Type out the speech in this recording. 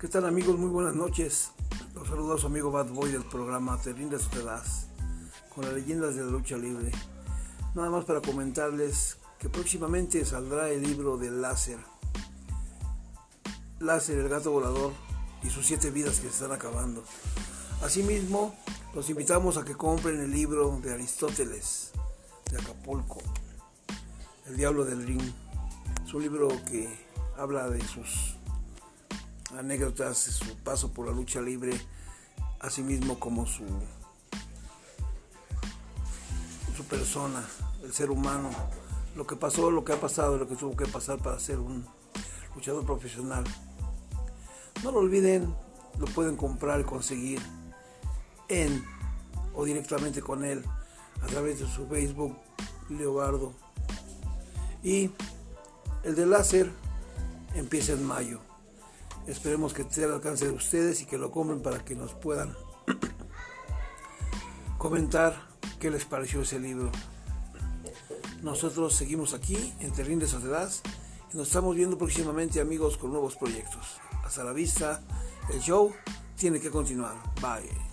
¿Qué tal amigos? Muy buenas noches. Los saluda a su amigo Bad Boy del programa Te rindes o te das con las leyendas de la lucha libre. Nada más para comentarles que próximamente saldrá el libro de Láser. Láser, el gato volador y sus siete vidas que se están acabando. Asimismo, los invitamos a que compren el libro de Aristóteles de Acapulco, El Diablo del Ring. Es un libro que habla de sus anécdotas, su paso por la lucha libre, asimismo como su, su persona, el ser humano, lo que pasó, lo que ha pasado, lo que tuvo que pasar para ser un luchador profesional. No lo olviden, lo pueden comprar y conseguir en o directamente con él a través de su Facebook, Leobardo. Y el de láser empieza en mayo. Esperemos que esté al alcance de ustedes y que lo compren para que nos puedan comentar qué les pareció ese libro. Nosotros seguimos aquí en Terrín de Sociedad y nos estamos viendo próximamente amigos con nuevos proyectos. Hasta la vista, el show tiene que continuar. Bye.